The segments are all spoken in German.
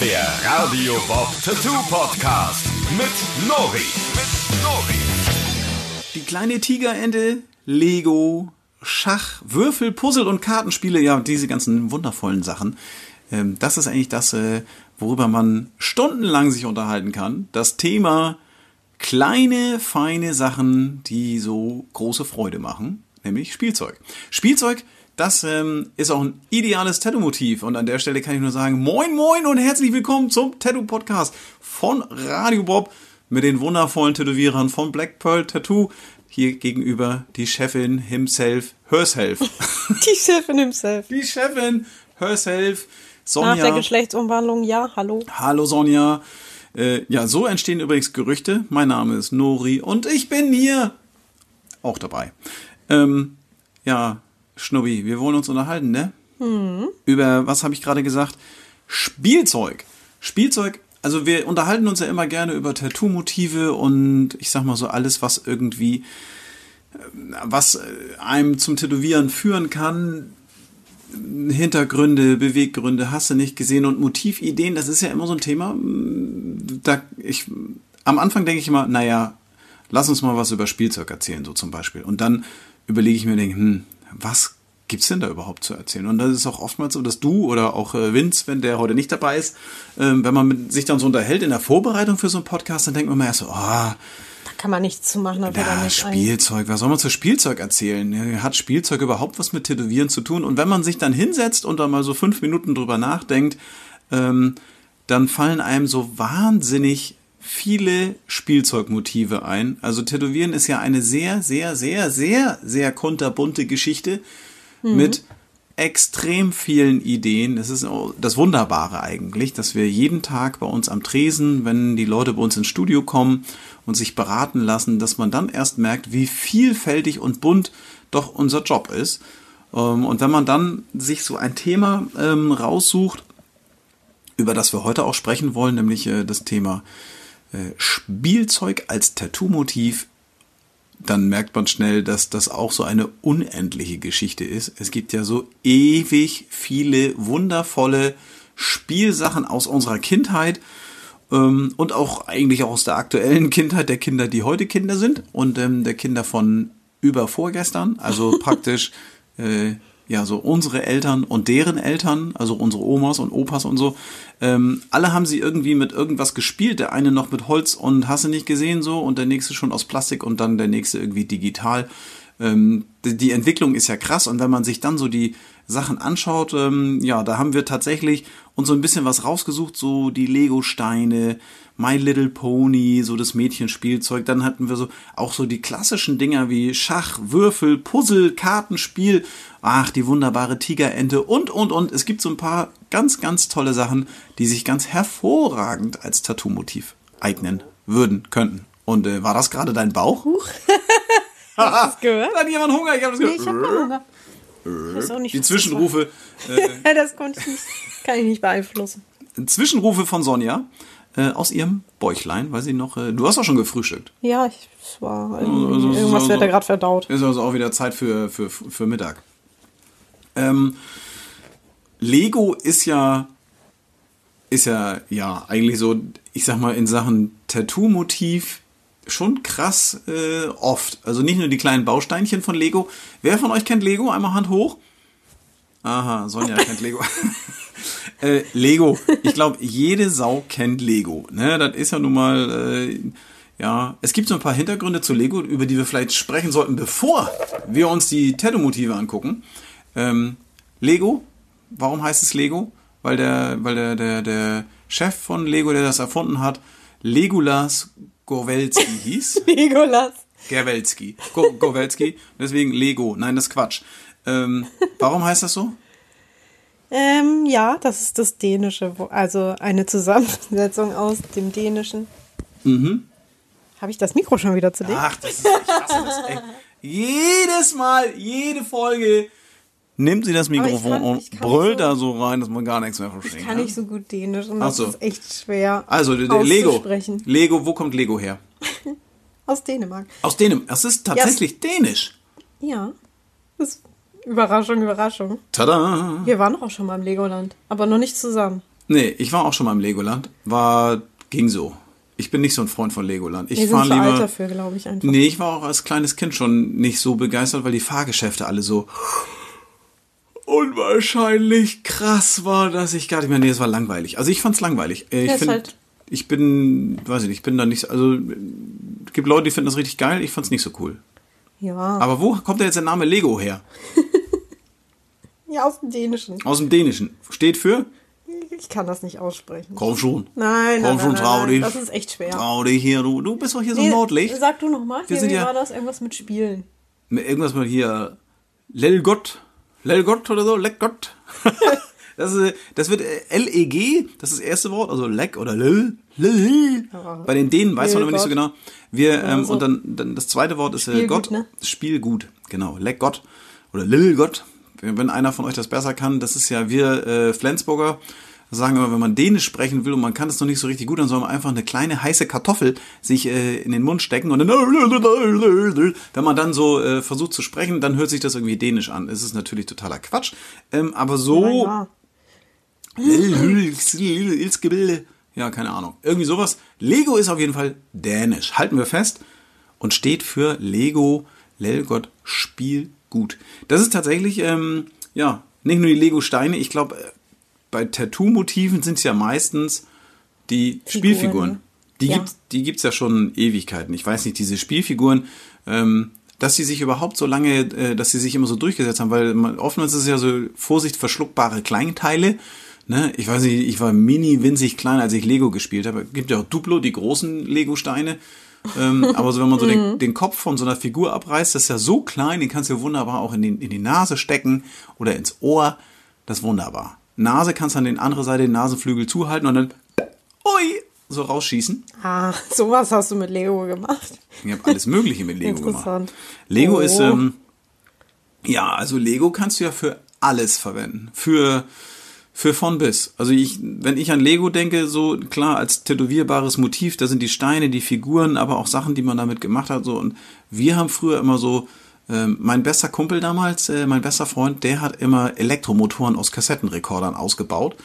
Der Radio Bob Tattoo Podcast mit Nori. Mit Nori. Die kleine Tigerente, Lego, Schach, Würfel, Puzzle und Kartenspiele, ja, diese ganzen wundervollen Sachen. Ähm, das ist eigentlich das, äh, worüber man stundenlang sich unterhalten kann. Das Thema kleine, feine Sachen, die so große Freude machen, nämlich Spielzeug. Spielzeug, das ähm, ist auch ein ideales Tattoo-Motiv. Und an der Stelle kann ich nur sagen, moin, moin und herzlich willkommen zum Tattoo-Podcast von Radio Bob mit den wundervollen Tätowierern von Black Pearl Tattoo. Hier gegenüber die Chefin himself, herself. Die Chefin himself. Die Chefin herself, Nach der Sonja. Geschlechtsumwandlung, ja, hallo. Hallo Sonja. Äh, ja, so entstehen übrigens Gerüchte. Mein Name ist Nori und ich bin hier auch dabei. Ähm, ja, Schnubbi, wir wollen uns unterhalten, ne? Über, was habe ich gerade gesagt? Spielzeug. Spielzeug, also wir unterhalten uns ja immer gerne über Tattoo-Motive und ich sag mal so alles, was irgendwie, äh, was äh, einem zum Tätowieren führen kann, Hintergründe, Beweggründe, hast du nicht gesehen und Motivideen, das ist ja immer so ein Thema. Da ich, am Anfang denke ich immer, naja, lass uns mal was über Spielzeug erzählen, so zum Beispiel. Und dann überlege ich mir, denke, hm, was gibt's denn da überhaupt zu erzählen? Und das ist auch oftmals so, dass du oder auch äh, Vince, wenn der heute nicht dabei ist, ähm, wenn man sich dann so unterhält in der Vorbereitung für so einen Podcast, dann denkt man immer erst so, ah, Da kann man nichts zu machen, da fällt einem ja, nichts ein. Spielzeug, was soll man zu Spielzeug erzählen? Hat Spielzeug überhaupt was mit Tätowieren zu tun? Und wenn man sich dann hinsetzt und da mal so fünf Minuten drüber nachdenkt, ähm, dann fallen einem so wahnsinnig viele Spielzeugmotive ein. Also Tätowieren ist ja eine sehr, sehr, sehr, sehr, sehr kunterbunte Geschichte mit extrem vielen Ideen. Das ist das Wunderbare eigentlich, dass wir jeden Tag bei uns am Tresen, wenn die Leute bei uns ins Studio kommen und sich beraten lassen, dass man dann erst merkt, wie vielfältig und bunt doch unser Job ist. Ähm, Und wenn man dann sich so ein Thema ähm, raussucht, über das wir heute auch sprechen wollen, nämlich äh, das Thema Spielzeug als Tattoo-Motiv, dann merkt man schnell, dass das auch so eine unendliche Geschichte ist. Es gibt ja so ewig viele wundervolle Spielsachen aus unserer Kindheit ähm, und auch eigentlich auch aus der aktuellen Kindheit der Kinder, die heute Kinder sind und ähm, der Kinder von über vorgestern, also praktisch äh, ja so unsere Eltern und deren Eltern, also unsere Omas und Opas und so, ähm, alle haben sie irgendwie mit irgendwas gespielt. Der eine noch mit Holz und hast du nicht gesehen so und der nächste schon aus Plastik und dann der nächste irgendwie digital. Ähm, die, die Entwicklung ist ja krass und wenn man sich dann so die Sachen anschaut, ähm, ja, da haben wir tatsächlich uns so ein bisschen was rausgesucht, so die Lego-Steine, My Little Pony, so das Mädchenspielzeug. Dann hatten wir so auch so die klassischen Dinger wie Schach, Würfel, Puzzle, Kartenspiel. Ach, die wunderbare Tigerente und, und, und. Es gibt so ein paar ganz, ganz tolle Sachen, die sich ganz hervorragend als Tattoo-Motiv eignen würden, könnten. Und äh, war das gerade dein Bauch? Hast du gehört? Hat jemand Hunger? Ich habe das Nee, gehört. ich hab keinen Hunger. Ich weiß auch nicht, Die das Zwischenrufe, war. das konnte ich nicht, kann ich nicht beeinflussen. Zwischenrufe von Sonja äh, aus ihrem Bäuchlein, weil sie noch. Äh, du hast auch schon gefrühstückt. Ja, ich, es war Also, irgendwie, irgendwas so- wird da gerade verdaut. Ist also auch wieder Zeit für, für, für Mittag. Ähm, Lego ist ja, ist ja, ja, eigentlich so, ich sag mal, in Sachen Tattoo-Motiv schon krass äh, oft. Also nicht nur die kleinen Bausteinchen von Lego. Wer von euch kennt Lego? Einmal Hand hoch. Aha, Sonja kennt Lego. äh, Lego. Ich glaube, jede Sau kennt Lego. Ne, das ist ja nun mal, äh, ja. Es gibt so ein paar Hintergründe zu Lego, über die wir vielleicht sprechen sollten, bevor wir uns die Tattoo-Motive angucken. Ähm, Lego. Warum heißt es Lego? Weil der, weil der, der, der Chef von Lego, der das erfunden hat, Legolas Gorwelski hieß. Nicolas. Gerwelski. Go Gorwelski. Deswegen Lego. Nein, das ist Quatsch. Ähm, warum heißt das so? Ähm, ja, das ist das Dänische, also eine Zusammensetzung aus dem Dänischen. Mhm. Habe ich das Mikro schon wieder zu dir? Ach, das ist, ich hasse das, ey. Jedes Mal, jede Folge nimmt sie das Mikrofon kann- und brüllt so- da so rein, dass man gar nichts mehr versteht. Ich kann nicht so gut Dänisch und das so. ist echt schwer Also, Lego. Lego, wo kommt Lego her? Aus Dänemark. Aus Dänemark. Das ist tatsächlich Dänisch. Ja. Das ist Überraschung, Überraschung. Tada! Wir waren auch schon mal im Legoland, aber noch nicht zusammen. Nee, ich war auch schon mal im Legoland. War, ging so. Ich bin nicht so ein Freund von Legoland. Ich Wir sind zu alt lieber. dafür, glaube ich einfach. Nee, ich war auch als kleines Kind schon nicht so begeistert, weil die Fahrgeschäfte alle so unwahrscheinlich krass war, dass ich gar nicht mehr. Nee, es war langweilig. Also ich fand's langweilig. Äh, Ich Ja, find, halt- ich bin, weiß ich nicht, ich bin da nicht, also äh, es gibt Leute, die finden das richtig geil. Ich fand's nicht so cool. Ja. Aber wo kommt denn jetzt der Name Lego her? ja, aus dem Dänischen. Aus dem Dänischen. Steht für? Ich kann das nicht aussprechen. Komm schon. Nein, Komm nein, schon, nein, trau dich. Das ist echt schwer. Trau dich hier, du, du bist doch hier so Nee, Nordlicht. Sag du nochmal, wie ja- war das? Irgendwas mit Spielen. Mit Irgendwas mal hier. Lelgott. Lelgott oder so. Leckgott. Das, ist, das wird äh, L-E-G, das ist das erste Wort, also Leck oder Lil. Lil. Bei den Dänen weiß man aber nicht so genau. Wir, ähm. Und dann, dann das zweite Wort ist äh, Spielgut, Gott. ne? Spielgut, genau. Leck Gott oder Lil Gott. Wenn wenn einer von euch das besser kann, das ist ja wir äh, Flensburger sagen immer, wenn man Dänisch sprechen will und man kann es noch nicht so richtig gut, dann soll man einfach eine kleine heiße Kartoffel sich äh, in den Mund stecken und dann, wenn man dann so äh, versucht zu sprechen, dann hört sich das irgendwie dänisch an. Es ist natürlich totaler Quatsch, ähm, aber so Ja, keine Ahnung. Irgendwie sowas. Lego ist auf jeden Fall dänisch. Halten wir fest. Und steht für Lego Lelgott Spielgut. Das ist tatsächlich, ähm, ja, nicht nur die Lego-Steine. Ich glaube, äh, bei Tattoo-Motiven sind es ja meistens die Figuren, Spielfiguren. Die Ja. gibt's, die gibt's ja schon Ewigkeiten. Ich weiß nicht, diese Spielfiguren, ähm, dass sie sich überhaupt so lange, äh, dass sie sich immer so durchgesetzt haben, weil man, oftmals ist es ja so Vorsicht verschluckbare Kleinteile. Ne? Ich weiß nicht, ich war mini winzig klein, als ich Lego gespielt habe. Gibt ja auch Duplo, die großen Lego-Steine. ähm, aber so, wenn man so den, den Kopf von so einer Figur abreißt, das ist ja so klein, den kannst du ja wunderbar auch in, den, in die Nase stecken oder ins Ohr. Das ist wunderbar. Nase kannst du an den andere Seite den Nasenflügel zuhalten und dann ui, so rausschießen. Ah, sowas hast du mit Lego gemacht. Ich habe alles Mögliche mit Lego gemacht. Lego Oh. ist, ähm, ja, also Lego kannst du ja für alles verwenden. Für, für von bis. Also ich, wenn ich an Lego denke, so klar, als tätowierbares Motiv, da sind die Steine, die Figuren, aber auch Sachen, die man damit gemacht hat. So. Und wir haben früher immer so, ähm, mein bester Kumpel damals, äh, mein bester Freund, der hat immer Elektromotoren aus Kassettenrekordern ausgebaut.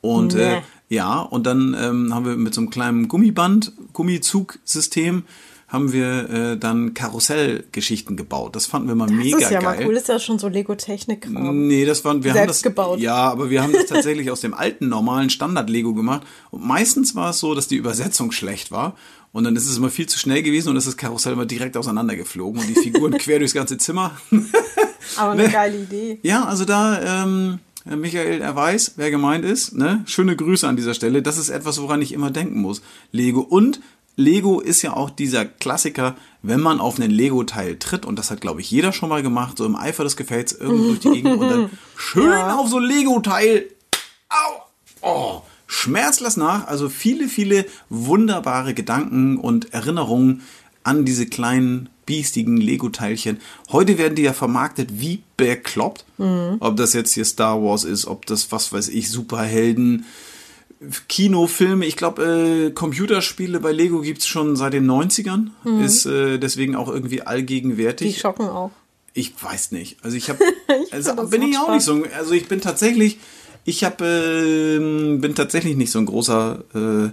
Und äh, Nee. ja, und dann ähm, haben wir mit so einem kleinen Gummiband, Gummizugsystem, haben wir äh, dann Karussellgeschichten gebaut. Das fanden wir mal Das mega ist ja geil. mal cool, ist ja schon so Lego-Technik-Kram. Nee, das waren wir haben Selbst das gebaut. Ja, aber wir haben das tatsächlich aus dem alten normalen Standard Lego gemacht und meistens war es so, dass die Übersetzung schlecht war und dann ist es immer viel zu schnell gewesen und ist das Karussell immer direkt auseinandergeflogen und die Figuren quer durchs ganze Zimmer. Aber Ne. eine geile Idee. Ja, also da, ähm, Michael, er weiß, wer gemeint ist. Ne? Schöne Grüße an dieser Stelle. Das ist etwas, woran ich immer denken muss. Lego. Und Lego ist ja auch dieser Klassiker, wenn man auf einen Lego-Teil tritt, und das hat, glaube ich, jeder schon mal gemacht, so im Eifer des Gefällts irgendwo durch die Gegend und dann schön auf so ein Lego-Teil. Au! Oh! Schmerz lässt nach. Also viele, viele wunderbare Gedanken und Erinnerungen an diese kleinen biestigen Lego-Teilchen. Heute werden die ja vermarktet wie bekloppt. Ob das jetzt hier Star Wars ist, ob das, was weiß ich, Superhelden, Kinofilme. Ich glaube, äh, Computerspiele bei Lego gibt's schon seit den 90ern. Ist äh, deswegen auch irgendwie Die allgegenwärtig. schocken auch. Ich weiß nicht. Also ich habe, also bin ich auch nicht so. Also ich bin tatsächlich, ich habe, ähm, bin tatsächlich nicht so ein großer, äh,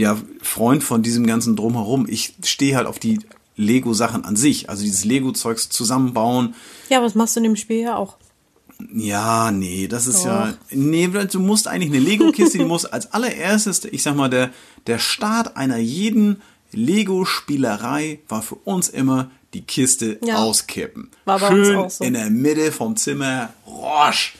ja, Freund von diesem ganzen drumherum. Ich stehe halt auf die Lego-Sachen an sich, also dieses Lego-Zeugs zusammenbauen. Ja, was machst du in dem Spiel ja auch? Ja, nee, das ist ja, nee, du musst eigentlich eine Lego-Kiste, die muss als allererstes, ich sag mal, der, der Start einer jeden Lego-Spielerei war für uns immer die Kiste Ja. auskippen. War bei Schön uns auch so. in der Mitte vom Zimmer, rosch.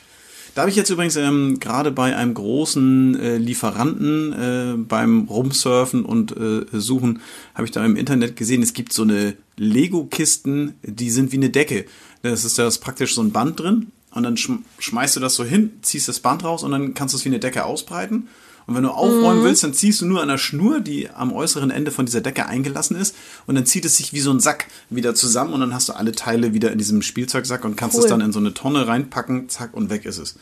Da habe ich jetzt übrigens ähm, gerade bei einem großen äh, Lieferanten äh, beim Rumsurfen und äh, Suchen, habe ich da im Internet gesehen, es gibt so eine Lego-Kisten, die sind wie eine Decke. Das ist da praktisch so ein Band drin und dann schm schmeißt du das so hin, ziehst das Band raus und dann kannst du es wie eine Decke ausbreiten. Und wenn du aufräumen willst, dann ziehst du nur an der Schnur, die am äußeren Ende von dieser Decke eingelassen ist, und dann zieht es sich wie so ein Sack wieder zusammen und dann hast du alle Teile wieder in diesem Spielzeugsack und kannst Cool. es dann in so eine Tonne reinpacken, zack, und weg ist es.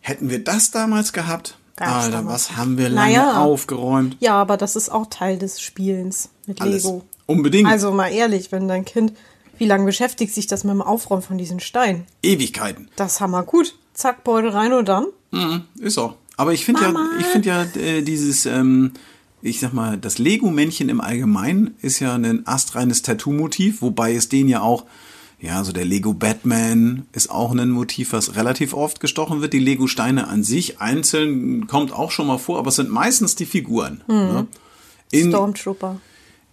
Hätten wir das damals gehabt, Gab's Alter, damals. was haben wir lange Naja. aufgeräumt? Ja, aber das ist auch Teil des Spielens mit Alles. Lego. Unbedingt. Also mal ehrlich, wenn dein Kind, wie lange beschäftigt sich das mit dem Aufräumen von diesen Steinen? Ewigkeiten. Das ist hammer gut. Zack, Beutel rein und dann. Mhm, ist auch. Aber ich finde ja, ich finde ja äh, dieses, ähm, ich sag mal, das Lego-Männchen im Allgemeinen ist ja ein astreines Tattoo-Motiv, wobei es den ja auch, ja, so der Lego Batman ist auch ein Motiv, was relativ oft gestochen wird. Die Lego-Steine an sich einzeln kommt auch schon mal vor, aber es sind meistens die Figuren. Ne? In, Stormtrooper.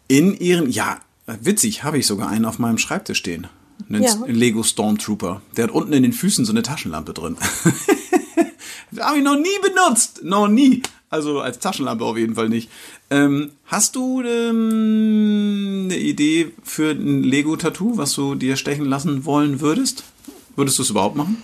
in ihren, ja, witzig, habe ich sogar einen auf meinem Schreibtisch stehen. Einen Ja. Lego Stormtrooper. Der hat unten in den Füßen so eine Taschenlampe drin. habe ich noch nie benutzt. Noch nie. Also als Taschenlampe auf jeden Fall nicht. Ähm, hast du ähm, eine Idee für ein Lego-Tattoo, was du dir stechen lassen wollen würdest? Würdest du es überhaupt machen?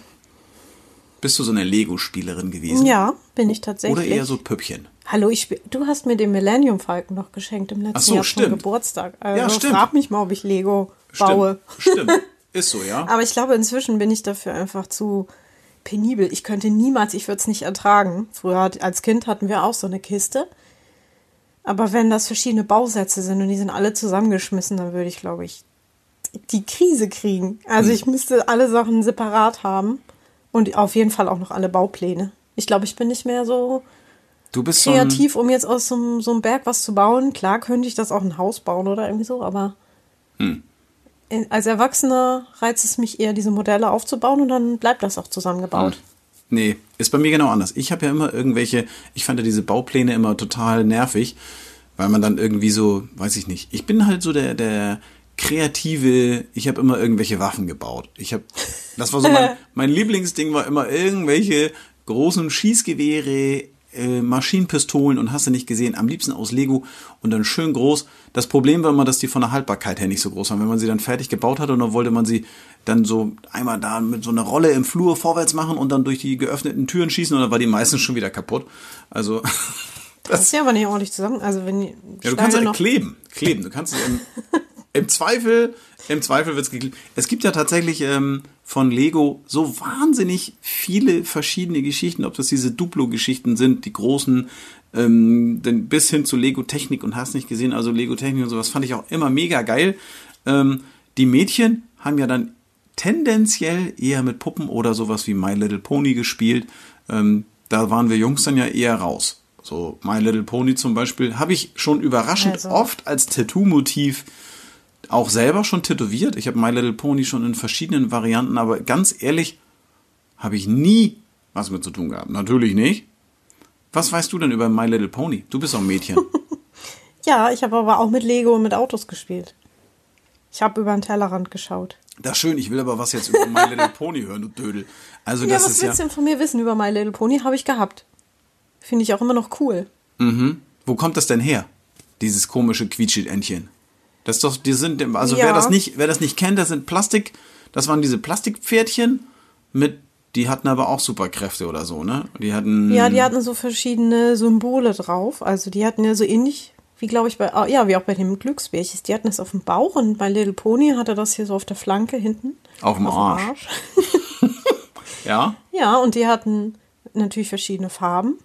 Bist du so eine Lego-Spielerin gewesen? Ja, bin ich tatsächlich. Oder eher so Püppchen? Hallo, ich du hast mir den Millennium Falcon noch geschenkt im letzten Ach so, Jahr zum stimmt. Geburtstag. Also Ja, stimmt. frag mich mal, ob ich Lego baue. Stimmt. Stimmt. Ist so, ja. Aber ich glaube, inzwischen bin ich dafür einfach zu penibel. Ich könnte niemals, ich würde es nicht ertragen. Früher als Kind hatten wir auch so eine Kiste. Aber wenn das verschiedene Bausätze sind und die sind alle zusammengeschmissen, dann würde ich, glaube ich, die Krise kriegen. Also ich müsste alle Sachen separat haben und auf jeden Fall auch noch alle Baupläne. Ich glaube, ich bin nicht mehr so Du bist so kreativ, um jetzt aus so, einem- so einem Berg was zu bauen. Klar könnte ich das auch ein Haus bauen oder irgendwie so, aber Hm. Als Erwachsener reizt es mich eher, diese Modelle aufzubauen und dann bleibt das auch zusammengebaut. Nee, ist bei mir genau anders. Ich habe ja immer irgendwelche, ich fand ja diese Baupläne immer total nervig, weil man dann irgendwie so, weiß ich nicht, ich bin halt so der, der kreative, ich habe immer irgendwelche Waffen gebaut. Ich habe, das war so mein, mein Lieblingsding war immer irgendwelche großen Schießgewehre, äh, Maschinenpistolen und hast du nicht gesehen, am liebsten aus Lego und dann schön groß. Das Problem war immer, dass die von der Haltbarkeit her nicht so groß waren. Wenn man sie dann fertig gebaut hatte und dann wollte man sie dann so einmal da mit so einer Rolle im Flur vorwärts machen und dann durch die geöffneten Türen schießen und dann war die meistens schon wieder kaputt. Also Das ist ja aber nicht ordentlich zusammen. Also wenn die ja, du kannst ja kleben, kleben. Du kannst es im, Zweifel, im Zweifel wird's geklebt. Es gibt ja tatsächlich ähm, von Lego so wahnsinnig viele verschiedene Geschichten, ob das diese Duplo-Geschichten sind, die großen, ähm, denn bis hin zu Lego Technik und hast nicht gesehen, also Lego Technik und sowas fand ich auch immer mega geil. Ähm, die Mädchen haben ja dann tendenziell eher mit Puppen oder sowas wie My Little Pony gespielt. Ähm, da waren wir Jungs dann ja eher raus. So My Little Pony zum Beispiel habe ich schon überraschend Also. oft als Tattoo-Motiv auch selber schon tätowiert. Ich habe My Little Pony schon in verschiedenen Varianten, aber ganz ehrlich habe ich nie was mit zu tun gehabt. Natürlich nicht. Was weißt du denn über My Little Pony? Du bist auch ein Mädchen. Ja, ich habe aber auch mit Lego und mit Autos gespielt. Ich habe über den Tellerrand geschaut. Das ist schön, ich will aber was jetzt über My Little Pony hören, du Dödel. Also Ja, das was ist ja. willst du denn von mir wissen über My Little Pony? Habe ich gehabt. Finde ich auch immer noch cool. Wo kommt das denn her? Dieses komische Quietschentchen. Das ist doch, die sind, also Ja. wer das nicht, wer das nicht kennt, das sind Plastik, das waren diese Plastikpferdchen mit, die hatten aber auch Superkräfte oder so, ne? Die hatten. Ja, die hatten so verschiedene Symbole drauf. Also die hatten ja so ähnlich wie, glaube ich, bei, ah, ja, wie auch bei den Glücksbärchis. Die hatten das auf dem Bauch und bei Little Pony hatte das hier so auf der Flanke hinten. Auf dem Arsch. Ja. Ja, und die hatten natürlich verschiedene Farben.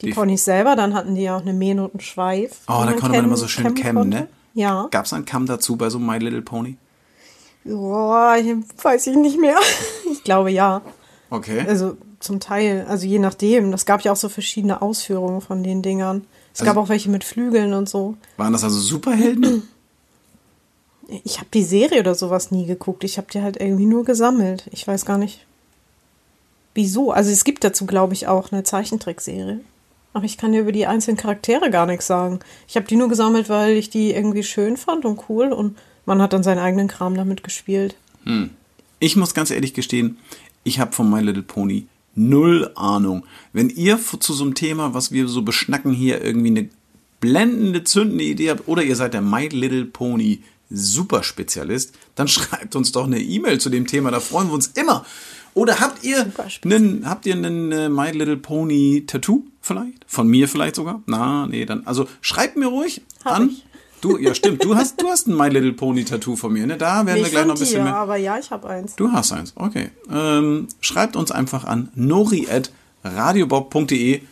Die, Die- Ponys selber, dann hatten die auch eine Mähne und einen Schweif. Oh, da konnte man immer so schön kämmen, ne? Ja. Gab es einen Kamm dazu bei so My Little Pony? Boah, ich weiß ich nicht mehr. Ich glaube ja. Okay. Also zum Teil, also je nachdem. Das gab ja auch so verschiedene Ausführungen von den Dingern. Es Also- gab auch welche mit Flügeln und so. Waren das also Superhelden? Ich habe die Serie oder sowas nie geguckt. Ich habe die halt irgendwie nur gesammelt. Ich weiß gar nicht, wieso. Also es gibt dazu, glaube ich, auch eine Zeichentrickserie. Aber ich kann dir über die einzelnen Charaktere gar nichts sagen. Ich habe die nur gesammelt, weil ich die irgendwie schön fand und cool. Und man hat dann seinen eigenen Kram damit gespielt. Ich muss ganz ehrlich gestehen, ich habe von My Little Pony null Ahnung. Wenn ihr zu so einem Thema, was wir so beschnacken hier, irgendwie eine blendende, zündende Idee habt oder ihr seid der My Little Pony Superspezialist, dann schreibt uns doch eine E-Mail zu dem Thema, da freuen wir uns immer. Oder habt ihr einen, habt ihr einen äh, My Little Pony Tattoo vielleicht? Von mir vielleicht sogar? Na, nee, dann, also schreibt mir ruhig Hab an. ich. Du, ja stimmt, du hast, du hast ein My Little Pony Tattoo von mir, ne? Da werden wir Nicht gleich noch ein bisschen dir, mehr. aber ja, ich habe eins. Du hast eins, okay. Ähm, schreibt uns einfach an nori.radiobob.de.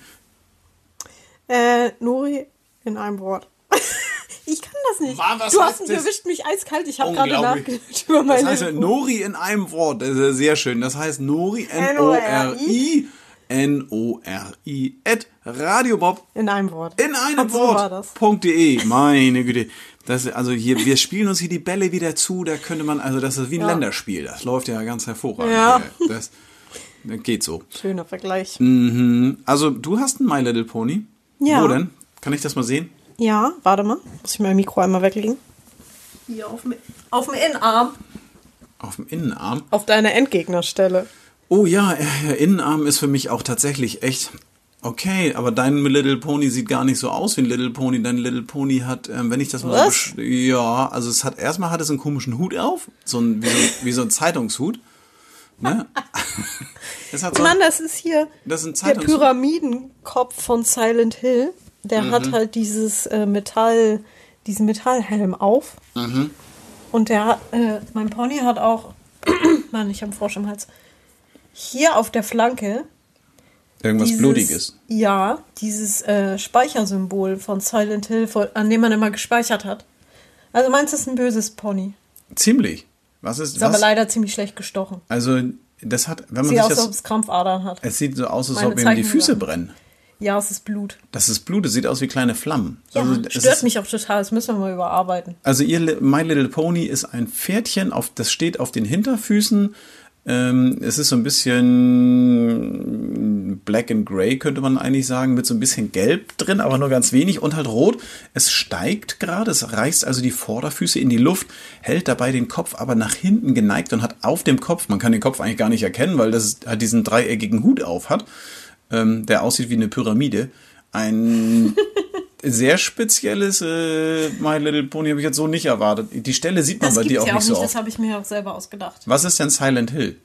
Äh, Nori in einem Wort. ich kann das nicht. Wa- was du heißt hast mich das? erwischt mich eiskalt. Ich habe gerade nachgedacht über Das meine heißt ja Nori in einem Wort. Das ist sehr schön. Das heißt Nori, N-O-R-I, N-O-R-I at radiobob In einem Wort. in einem Und so war das. Wort.de. Meine Güte. Das, also hier, wir spielen uns hier die Bälle wieder zu, da könnte man, also das ist wie ein Ja. Länderspiel. Das läuft ja ganz hervorragend. Ja. Das, das geht so. Schöner Vergleich. Also, du hast ein My Little Pony. Ja. Wo denn? Kann ich das mal sehen? Ja, warte mal. Muss ich mein Mikro einmal weglegen? Hier auf dem, auf dem Innenarm. Auf dem Innenarm. Auf deiner Endgegnerstelle. Oh ja, äh, Innenarm ist für mich auch tatsächlich echt okay, aber dein Little Pony sieht gar nicht so aus wie ein Little Pony. Dein Little Pony hat, ähm, wenn ich das mal so Was? besch- ja, also es hat erstmal hat es einen komischen Hut auf, so ein wie so, wie so ein Zeitungshut. Ne? es hat so, Mann, das ist hier das ist der. Pyramidenkopf von Silent Hill. Der Mhm. hat halt dieses äh, Metall, diesen Metallhelm auf. Mhm. Und der äh, mein Pony hat auch, Mann, ich habe einen Frosch im Hals. Hier auf der Flanke Irgendwas dieses, Blutiges. Ja, dieses äh, Speichersymbol von Silent Hill, von, an dem man immer gespeichert hat. Also meinst du, es ist ein böses Pony? Ziemlich. Was ist Ist aber was? leider ziemlich schlecht gestochen. Also das hat, wenn man Sieht sich aus, als ob das, es Krampfadern hat. es sieht so aus, als Meine ob ihm die Füße brennen. Ja, es ist Blut. Das ist Blut, es sieht aus wie kleine Flammen. Ja, also, stört ist, mich auch total. Das müssen wir mal überarbeiten. Also ihr My Little Pony ist ein Pferdchen, auf, das steht auf den Hinterfüßen. Ähm, es ist so ein bisschen black and gray, könnte man eigentlich sagen, mit so ein bisschen gelb drin, aber nur ganz wenig und halt rot. Es steigt gerade, es reißt also die Vorderfüße in die Luft, hält dabei den Kopf aber nach hinten geneigt und hat auf dem Kopf, man kann den Kopf eigentlich gar nicht erkennen, weil das halt diesen dreieckigen Hut auf hat, ähm, der aussieht wie eine Pyramide. Ein sehr spezielles äh, My Little Pony habe ich jetzt so nicht erwartet. Die Stelle sieht man Das bei dir auch ja nicht so Das oft. habe ich mir auch selber ausgedacht. Was ist denn Silent Hill?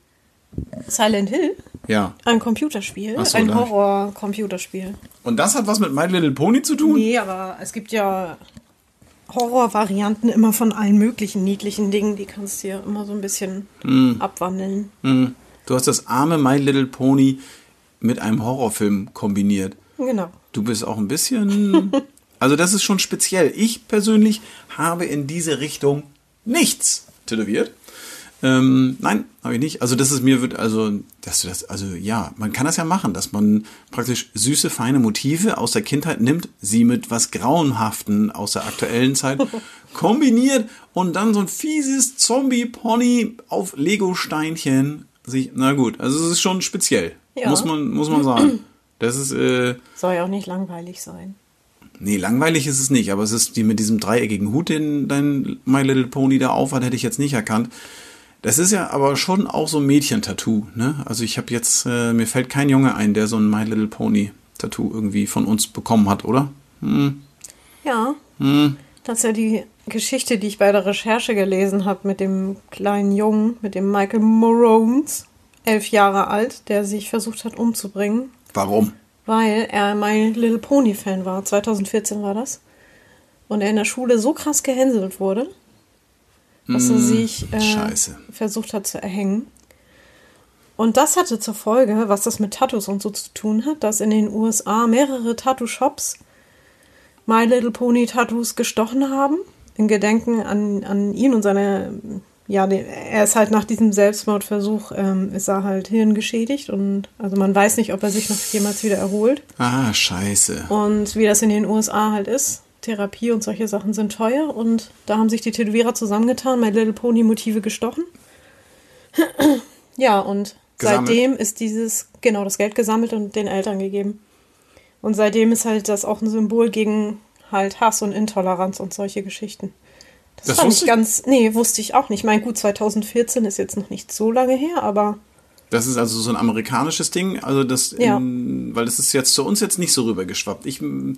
Silent Hill? Ja. Ein Computerspiel. So, ein Horror-Computerspiel. Und das hat was mit My Little Pony zu tun? Nee, aber es gibt ja Horror-Varianten immer von allen möglichen niedlichen Dingen. Die kannst du ja immer so ein bisschen Hm. abwandeln. Hm. Du hast das arme My Little Pony mit einem Horrorfilm kombiniert. Genau. Du bist auch ein bisschen. Also, das ist schon speziell. Ich persönlich habe in diese Richtung nichts tätowiert. Ähm, nein, habe ich nicht. Also, das ist mir wird, also, dass du das, also ja, man kann das ja machen, dass man praktisch süße, feine Motive aus der Kindheit nimmt, sie mit was Grauenhaften aus der aktuellen Zeit kombiniert und dann so ein fieses Zombie-Pony auf Lego-Steinchen sich, na gut, also es ist schon speziell. Ja. Muss man, muss man sagen. Das ist, äh, Soll ja auch nicht langweilig sein. Nee, langweilig ist es nicht, aber es ist die mit diesem dreieckigen Hut, den dein My Little Pony da aufhat, hätte ich jetzt nicht erkannt. Das ist ja aber schon auch so ein Mädchen-Tattoo, ne? Also ich habe jetzt, äh, mir fällt kein Junge ein, der so ein My Little Pony Tattoo irgendwie von uns bekommen hat, oder? Ja. Hm. Das ist ja die Geschichte, die ich bei der Recherche gelesen habe mit dem kleinen Jungen, mit dem Michael Morones, elf Jahre alt, der sich versucht hat umzubringen, Warum? weil er mein Little Pony Fan war. 2014 war das. Und er in der Schule so krass gehänselt wurde, dass er sich äh, versucht hat zu erhängen. Und das hatte zur Folge, was das mit Tattoos und so zu tun hat, dass in den USA mehrere Tattoo-Shops My Little Pony Tattoos gestochen haben. In Gedenken an, an ihn und seine. Ja, er ist halt nach diesem Selbstmordversuch, ähm, ist er halt hirngeschädigt und also man weiß nicht, ob er sich noch jemals wieder erholt. Ah, scheiße. Und wie das in den USA halt ist, Therapie und solche Sachen sind teuer und da haben sich die Tätowierer zusammengetan, My Little Pony Motive gestochen. ja, und Gesammelt. seitdem ist dieses, genau, das Geld gesammelt und den Eltern gegeben. Und seitdem ist halt das auch ein Symbol gegen halt Hass und Intoleranz und solche Geschichten. Das, Das fand ich ganz, nee, wusste ich auch nicht. Ich meine, gut, 2014 ist jetzt noch nicht so lange her, aber Das ist also so ein amerikanisches Ding, also das, Ja. in, weil das ist jetzt zu uns jetzt nicht so rübergeschwappt. Ich mm,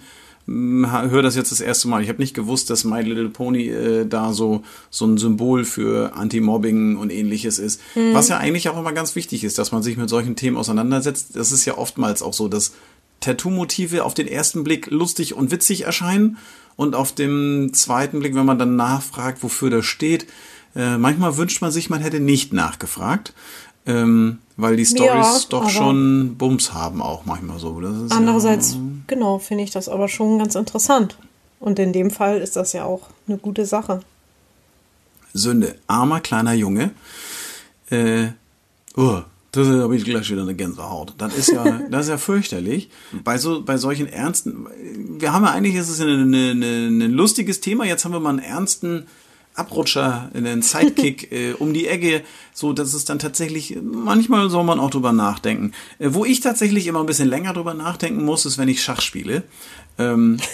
höre das jetzt das erste Mal. Ich habe nicht gewusst, dass My Little Pony äh, da so so ein Symbol für Anti-Mobbing und ähnliches ist. Was ja eigentlich auch immer ganz wichtig ist, dass man sich mit solchen Themen auseinandersetzt. Das ist ja oftmals auch so, dass Tattoo-Motive auf den ersten Blick lustig und witzig erscheinen und auf dem zweiten Blick, wenn man dann nachfragt, wofür das steht, äh, manchmal wünscht man sich, man hätte nicht nachgefragt. Ähm, weil die Stories Ja, doch schon Bums haben auch manchmal so. Andererseits, genau, finde ich das aber schon ganz interessant. Und in dem Fall ist das ja auch eine gute Sache. Ja Sünde. Armer kleiner Junge. Äh, oh, Das habe ich gleich wieder eine Gänsehaut. Das ist ja, das ist ja fürchterlich. Bei so, bei solchen ernsten, wir haben ja eigentlich, ist es ein eine, eine, ein lustiges Thema. Jetzt haben wir mal einen ernsten Abrutscher, einen Sidekick äh, um die Ecke, so dass es dann tatsächlich, manchmal soll man auch drüber nachdenken. Äh, wo ich tatsächlich immer ein bisschen länger drüber nachdenken muss, ist, wenn ich Schach spiele. Ähm,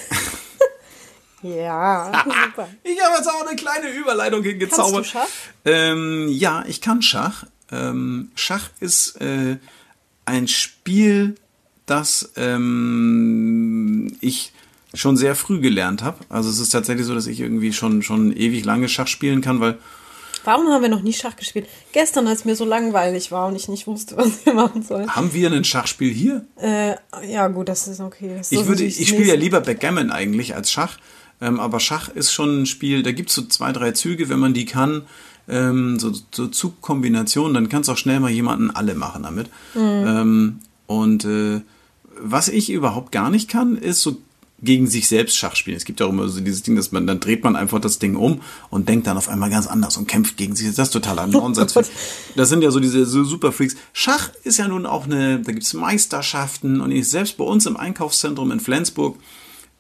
Ja, super. ich habe jetzt auch eine kleine Überleitung hingezaubert. Kannst du Schach? Ähm, ja, ich kann Schach. Ähm, Schach ist äh, ein Spiel, das ähm, ich schon sehr früh gelernt habe. Also es ist tatsächlich so, dass ich irgendwie schon schon ewig lange Schach spielen kann, weil Warum haben wir noch nie Schach gespielt? Gestern, als mir so langweilig war und ich nicht wusste, was wir machen sollen. haben wir ein Schachspiel hier? Äh, ja, gut, das ist okay. Das Ich würde, ich spiele ja lieber Backgammon eigentlich als Schach. Ähm, aber Schach ist schon ein Spiel, da gibt's so zwei, drei Züge, wenn man die kann, ähm, so, so Zugkombinationen, dann kannst du auch schnell mal jemanden alle machen damit. Ähm, und äh, was ich überhaupt gar nicht kann, ist so gegen sich selbst Schach spielen. Es gibt ja auch immer so dieses Ding, dass man, dann dreht man einfach das Ding um und denkt dann auf einmal ganz anders und kämpft gegen sich. Das ist totaler Nonsens. Das sind ja so diese so Superfreaks. Schach ist ja nun auch eine, da gibt's Meisterschaften und ich selbst bei uns im Einkaufszentrum in Flensburg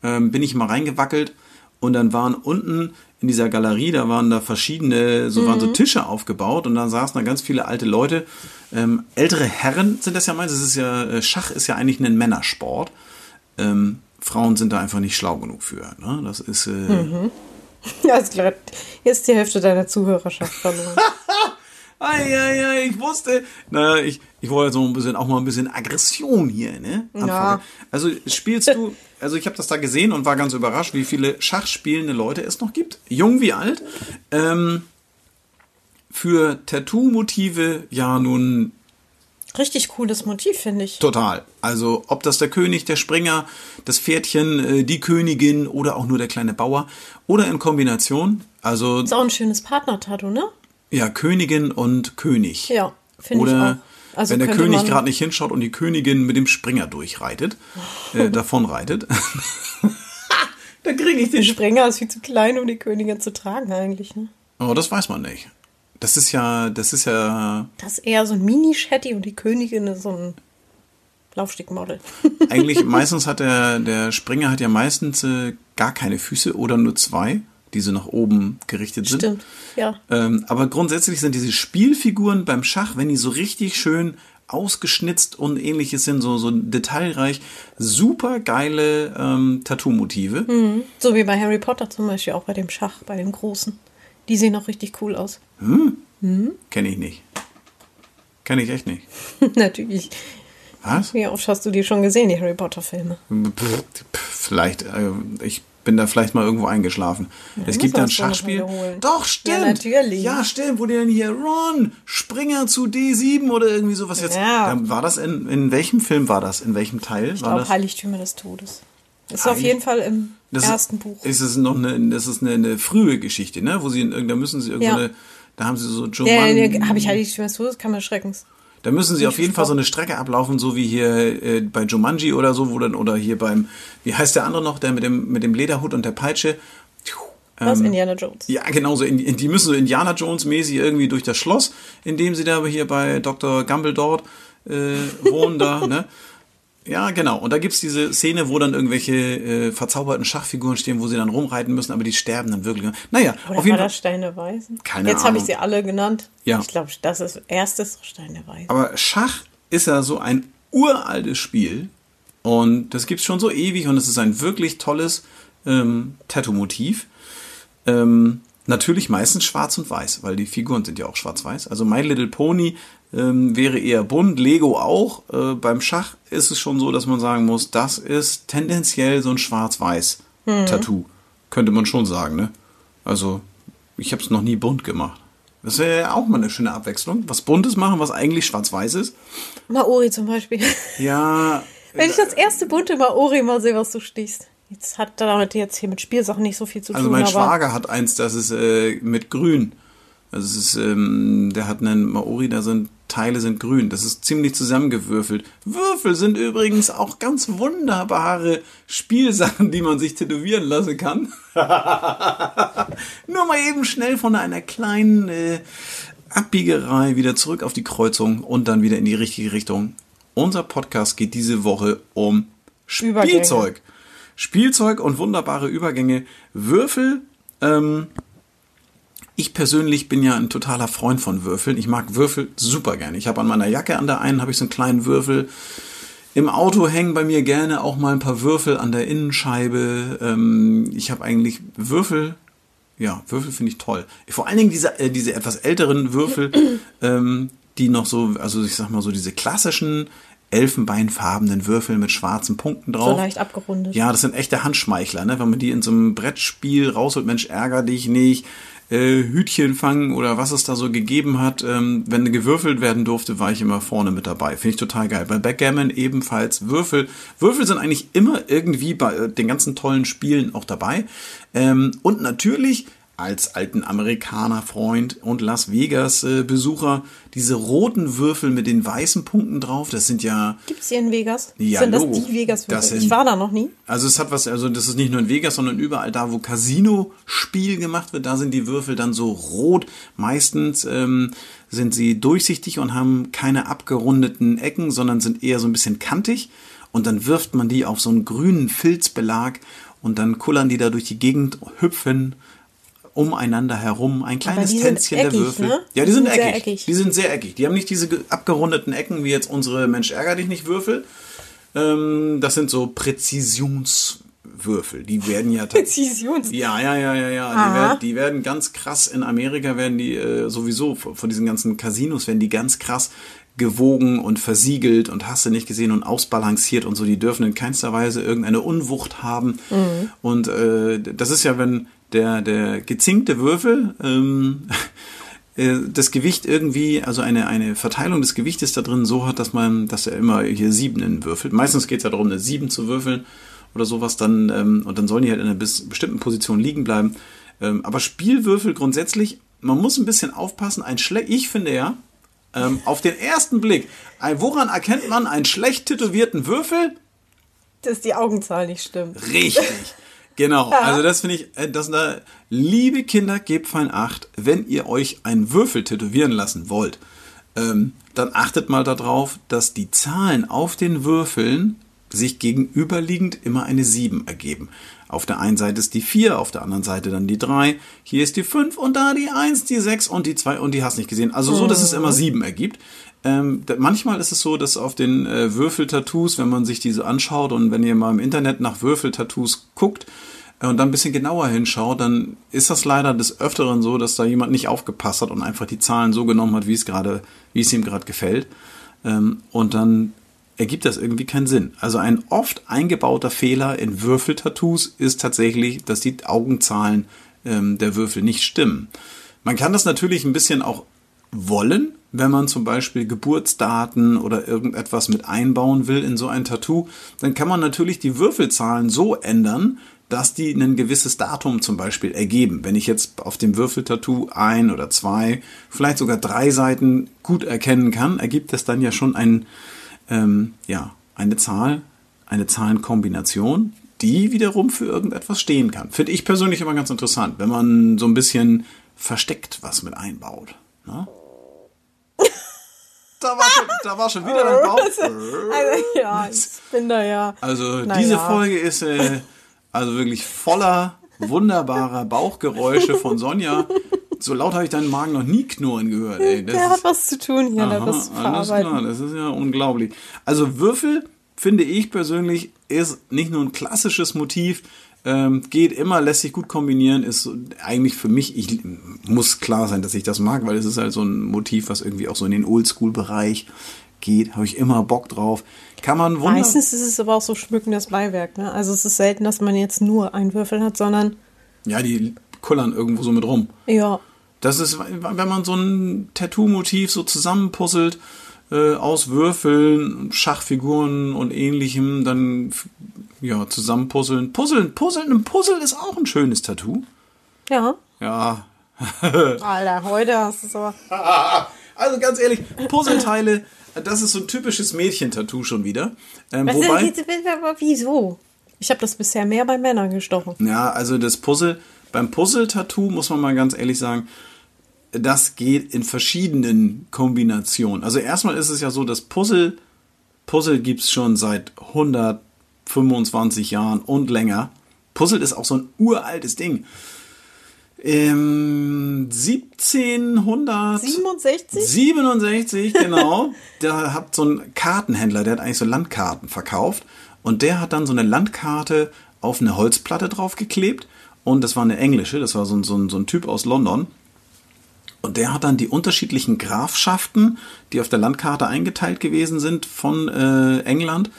ähm, bin ich mal reingewackelt und dann waren unten in dieser Galerie, da waren da verschiedene, so waren so Tische aufgebaut und da saßen da ganz viele alte Leute. Ähm, ältere Herren sind das ja meistens. Es ist ja, äh, Schach ist ja eigentlich ein Männersport. Ähm, Frauen sind da einfach nicht schlau genug für. Ne? Das ist, äh, Ja, ist klar. Jetzt ist die Hälfte deiner Zuhörerschaft verloren. Eieiei, ich wusste. Na, ich, ich wollte so ein bisschen, auch mal ein bisschen Aggression hier, ne? Ja. Also spielst du, also ich habe das da gesehen und war ganz überrascht, wie viele Schachspielende Leute es noch gibt. Jung wie alt. Ähm, für Tattoo-Motive ja nun Richtig cooles Motiv, finde ich. total. Also ob das der König, der Springer, das Pferdchen, äh, die Königin oder auch nur der kleine Bauer oder in Kombination. Also Ist auch ein schönes Partner-Tattoo, ne? Ja, Königin und König. Ja, finde ich Oder auch. Also wenn der König gerade nicht hinschaut und die Königin mit dem Springer durchreitet, äh, davonreitet, dann kriege ich den. Springer ist viel zu klein, um die Königin zu tragen eigentlich, ne? Oh, das weiß man nicht. Das ist ja, das ist ja Das ist eher so ein Mini-Shetty und die Königin ist so ein Laufstickmodel. eigentlich meistens hat der der Springer hat ja meistens äh, gar keine Füße oder nur zwei, die so nach oben gerichtet sind. Stimmt, ja. Ähm, aber grundsätzlich sind diese Spielfiguren beim Schach, wenn die so richtig schön ausgeschnitzt und ähnliches sind, so, so detailreich, super geile ähm, Tattoo-Motive. So wie bei Harry Potter zum Beispiel, auch bei dem Schach, bei den Großen. Die sehen auch richtig cool aus. Kenne ich nicht. Kenne ich echt nicht. Natürlich. Was? Wie oft hast du die schon gesehen, die Harry Potter-Filme? Vielleicht, äh, ich bin da vielleicht mal irgendwo eingeschlafen. es muss gibt man ein das Schachspiel. Doch, stimmt. Ja, natürlich. Ja, stimmt. Wo die dann hier, Ron, Springer zu D7 oder irgendwie sowas jetzt. Ja. Da war das in, in welchem Film war das? In welchem Teil Ich war glaube, das? Heiligtümer des Todes. Ist auf jeden Fall im Das ersten ist, Buch. Ist es noch eine, das ist eine, eine frühe Geschichte, ne? Wo sie in irgendeiner müssen sie irgendwo Ja. eine, da haben sie so Ja, Jumanji, ja, habe ich Heiligtümer des Todes, kann man schreckens. Da müssen sie auf jeden Fall so eine Strecke ablaufen, so wie hier äh, bei Jumanji oder so, wo dann, oder hier beim, wie heißt der andere noch, der mit dem, mit dem Lederhut und der Peitsche? Was? Ähm, Indiana Jones. Ja, genau so. In, in, die müssen so Indiana Jones mäßig irgendwie durch das Schloss, in dem sie da aber hier bei Dr. Gumbledore äh, wohnen da, ne? Ja, genau. Und da gibt's diese Szene, wo dann irgendwelche äh, verzauberten Schachfiguren stehen, wo sie dann rumreiten müssen, aber die sterben dann wirklich. Naja, Oder auf jeden war Fall. das Stein der Weisen? Keine Jetzt habe Ahnung. ich sie alle genannt. Ja. Ich glaube, das ist erstes Stein der Weisen. Aber Schach ist ja so ein uraltes Spiel und das gibt's schon so ewig und es ist ein wirklich tolles ähm, Tattoo-Motiv. Ähm, natürlich meistens schwarz und weiß, weil die Figuren sind ja auch schwarz-weiß. Also My Little Pony ähm, wäre eher bunt, Lego auch. Äh, beim Schach ist es schon so, dass man sagen muss, das ist tendenziell so ein schwarz-weiß-Tattoo. Könnte man schon sagen, ne? Also, ich habe es noch nie bunt gemacht. Das wäre ja auch mal eine schöne Abwechslung. Was Buntes machen, was eigentlich schwarz-weiß ist. Maori zum Beispiel. Ja, Wenn ich das erste bunte Maori mal sehe, was du stichst. Jetzt hat damit jetzt hier mit Spielsachen nicht so viel zu also tun. mein aber Schwager hat eins, das ist äh, mit grün. Also es ist, ähm, der hat einen Maori, da sind Teile sind grün. Das ist ziemlich zusammengewürfelt. Würfel sind übrigens auch ganz wunderbare Spielsachen, die man sich tätowieren lassen kann. Nur mal eben schnell von einer kleinen äh, Abbiegerei, wieder zurück auf die Kreuzung und dann wieder in die richtige Richtung. Unser Podcast geht diese Woche um Übergänge. Spielzeug. Spielzeug und wunderbare Übergänge. Würfel. Ähm, ich persönlich bin ja ein totaler Freund von Würfeln. Ich mag Würfel super gerne. Ich habe an meiner Jacke an der einen habe ich so einen kleinen Würfel. Im Auto hängen bei mir gerne auch mal ein paar Würfel an der Innenscheibe. Ähm, ich habe eigentlich Würfel. Ja, Würfel finde ich toll. Vor allen Dingen diese, äh, diese etwas älteren Würfel, ähm, die noch so, also ich sag mal so diese klassischen elfenbeinfarbenen Würfel mit schwarzen Punkten drauf. So leicht abgerundet. Ja, das sind echte Handschmeichler, ne? Wenn man die in so einem Brettspiel rausholt, Mensch, ärger dich nicht, äh, Hütchen fangen oder was es da so gegeben hat. Ähm, wenn gewürfelt werden durfte, war ich immer vorne mit dabei. Finde ich total geil. Bei Backgammon ebenfalls Würfel. Würfel sind eigentlich immer irgendwie bei äh, den ganzen tollen Spielen auch dabei. Ähm, und natürlich als alten Amerikaner-Freund und Las Vegas-Besucher diese roten Würfel mit den weißen Punkten drauf. Das sind ja Gibt es hier in Vegas? Ja, Sind das Logo. die vegas Das sind- Ich war da noch nie. Also es hat was, also das ist nicht nur in Vegas, sondern überall da, wo Casino-Spiel gemacht wird, da sind die Würfel dann so rot. Meistens ähm, sind sie durchsichtig und haben keine abgerundeten Ecken, sondern sind eher so ein bisschen kantig. Und dann wirft man die auf so einen grünen Filzbelag und dann kullern die da durch die Gegend, hüpfen umeinander herum. Ein kleines die sind Tänzchen der eckig, Würfel. ne? Ja, die Die sind, sind sehr eckig. eckig. Die sind sehr eckig. Die haben nicht diese ge- abgerundeten Ecken wie jetzt unsere Mensch ärger dich nicht Würfel. Ähm, das sind so Präzisionswürfel. Die werden ja tatsächlich. Präzisions. Ja, ja, ja, ja, ja. Die werden, die werden ganz krass in Amerika werden die äh, sowieso von diesen ganzen Casinos werden die ganz krass gewogen und versiegelt und hast du nicht gesehen und ausbalanciert und so. Die dürfen in keinster Weise irgendeine Unwucht haben. Und äh, das ist ja, wenn der der gezinkte Würfel ähm, äh, das Gewicht irgendwie, also eine, eine Verteilung des Gewichtes da drin so hat, dass man, dass er immer hier Siebenen würfelt. Meistens geht es ja darum, eine Sieben zu würfeln oder sowas dann, ähm, und dann sollen die halt in einer bis, bestimmten Position liegen bleiben. Ähm, aber Spielwürfel grundsätzlich, man muss ein bisschen aufpassen. Ein Schle ich finde ja, ähm, auf den ersten Blick, ein, woran erkennt man einen schlecht tätowierten Würfel? Dass die Augenzahl nicht stimmt. Richtig. Genau, also das finde ich, äh, das da, liebe Kinder, gebt fein acht, wenn ihr euch einen Würfel tätowieren lassen wollt, ähm, dann achtet mal darauf, dass die Zahlen auf den Würfeln sich gegenüberliegend immer eine 7 ergeben. Auf der einen Seite ist die 4, auf der anderen Seite dann die 3, hier ist die 5 und da die 1, die 6 und die 2 und die hast nicht gesehen. Also so, dass es immer 7 ergibt. Ähm, manchmal ist es so, dass auf den äh, Würfeltattoos, wenn man sich diese anschaut und wenn ihr mal im Internet nach Würfeltattoos guckt äh, und dann ein bisschen genauer hinschaut, dann ist das leider des Öfteren so, dass da jemand nicht aufgepasst hat und einfach die Zahlen so genommen hat, wie es gerade, wie es ihm gerade gefällt. Ähm, und dann ergibt das irgendwie keinen Sinn. Also ein oft eingebauter Fehler in Würfeltattoos ist tatsächlich, dass die Augenzahlen ähm, der Würfel nicht stimmen. Man kann das natürlich ein bisschen auch wollen, wenn man zum Beispiel Geburtsdaten oder irgendetwas mit einbauen will in so ein Tattoo, dann kann man natürlich die Würfelzahlen so ändern, dass die ein gewisses Datum zum Beispiel ergeben. Wenn ich jetzt auf dem Würfeltattoo ein oder zwei, vielleicht sogar drei Seiten gut erkennen kann, ergibt es dann ja schon ein, ähm, ja, eine Zahl, eine Zahlenkombination, die wiederum für irgendetwas stehen kann. Finde ich persönlich immer ganz interessant, wenn man so ein bisschen versteckt was mit einbaut. Ne? Da war, schon, da war schon wieder dein Bauch. Also, ja, ich bin da ja. Also Na diese ja. Folge ist äh, also wirklich voller wunderbarer Bauchgeräusche von Sonja. So laut habe ich deinen Magen noch nie knurren gehört. Ey. Der hat was zu tun hier, Aha, das verarbeiten. klar, das ist ja unglaublich. Also Würfel, finde ich persönlich, ist nicht nur ein klassisches Motiv, ähm, geht immer, lässt sich gut kombinieren, ist eigentlich für mich, ich muss klar sein, dass ich das mag, weil es ist halt so ein Motiv, was irgendwie auch so in den Oldschool-Bereich geht, habe ich immer Bock drauf. Kann man wunderbar... Meistens ist es aber auch so schmückendes Beiwerk. Ne? Also es ist selten, dass man jetzt nur einen Würfel hat, sondern Ja, die kullern irgendwo so mit rum. ja, Das ist, wenn man so ein Tattoo-Motiv so zusammenpuzzelt äh, aus Würfeln, Schachfiguren und ähnlichem, dann ja zusammenpuzzeln. Puzzeln, puzzeln, ein Puzzle ist auch ein schönes Tattoo. ja. Ja. Alter, heute hast du aber. Also ganz ehrlich, Puzzleteile, das ist so ein typisches Mädchentattoo schon wieder. Ähm, Was wobei, ist, wieso? Ich habe das bisher mehr bei Männern gestochen. Ja, also das Puzzle, beim Puzzle-Tattoo muss man mal ganz ehrlich sagen, das geht in verschiedenen Kombinationen. Also erstmal ist es ja so, dass Puzzle, Puzzle gibt's schon seit 125 Jahren und länger. Puzzle ist auch so ein uraltes Ding. Im 1767, 67? genau, da hat so ein Kartenhändler, der hat eigentlich so Landkarten verkauft und der hat dann so eine Landkarte auf eine Holzplatte draufgeklebt und das war eine englische, das war so ein, so ein, so ein Typ aus London und der hat dann die unterschiedlichen Grafschaften, die auf der Landkarte eingeteilt gewesen sind von äh, England,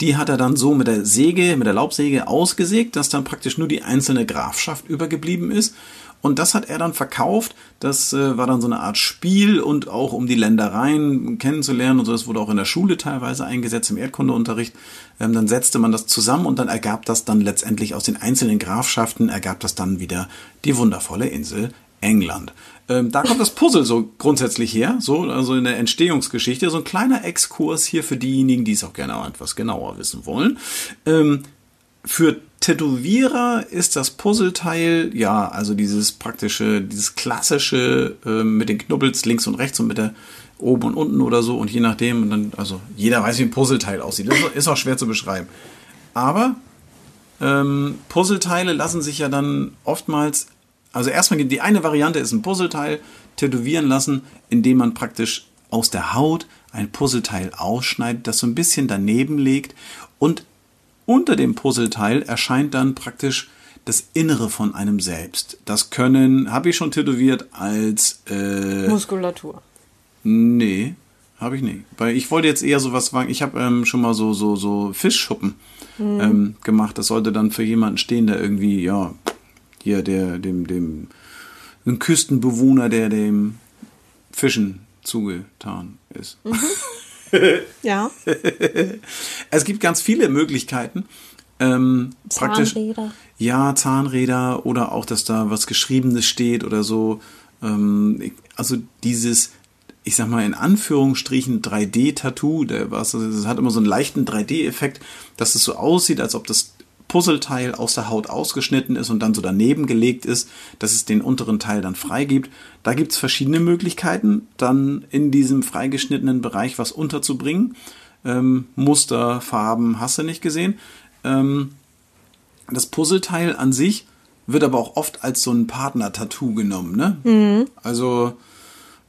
die hat er dann so mit der Säge, mit der Laubsäge ausgesägt, dass dann praktisch nur die einzelne Grafschaft übergeblieben ist. Und das hat er dann verkauft. Das äh, war dann so eine Art Spiel und auch um die Ländereien kennenzulernen und so. Das wurde auch in der Schule teilweise eingesetzt im Erdkundeunterricht. Ähm, dann setzte man das zusammen und dann ergab das dann letztendlich aus den einzelnen Grafschaften ergab das dann wieder die wundervolle Insel England. Ähm, da kommt das Puzzle so grundsätzlich her, so also in der Entstehungsgeschichte. So ein kleiner Exkurs hier für diejenigen, die es auch gerne etwas genauer wissen wollen. Ähm, für Tätowierer ist das Puzzleteil, ja, also dieses praktische, dieses klassische äh, mit den Knubbels links und rechts und mit der oben und unten oder so und je nachdem, und dann, also jeder weiß, wie ein Puzzleteil aussieht. Das ist auch schwer zu beschreiben. Aber ähm, Puzzleteile lassen sich ja dann oftmals, also erstmal die eine Variante ist ein Puzzleteil tätowieren lassen, indem man praktisch aus der Haut ein Puzzleteil ausschneidet, das so ein bisschen daneben legt und unter dem Puzzleteil erscheint dann praktisch das Innere von einem selbst. Das können, habe ich schon tätowiert als äh, Muskulatur. Nee, habe ich nicht. Weil ich wollte jetzt eher sowas wagen. Ich habe ähm, schon mal so so so Fischschuppen ähm, gemacht. Das sollte dann für jemanden stehen, der irgendwie ja hier der dem dem ein Küstenbewohner, der dem Fischen zugetan ist. Ja. Es gibt ganz viele Möglichkeiten. Ähm, praktisch, Zahnräder. ja, Zahnräder oder auch, dass da was Geschriebenes steht oder so. Ähm, also dieses, ich sag mal in Anführungsstrichen 3D-Tattoo, der was, das hat immer so einen leichten 3D-Effekt, dass es so aussieht, als ob das Puzzleteil aus der Haut ausgeschnitten ist und dann so daneben gelegt ist, dass es den unteren Teil dann freigibt. Da gibt's verschiedene Möglichkeiten, dann in diesem freigeschnittenen Bereich was unterzubringen. Ähm, Muster, Farben, hast du nicht gesehen. Ähm, das Puzzleteil an sich wird aber auch oft als so ein Partner-Tattoo genommen. Ne? Also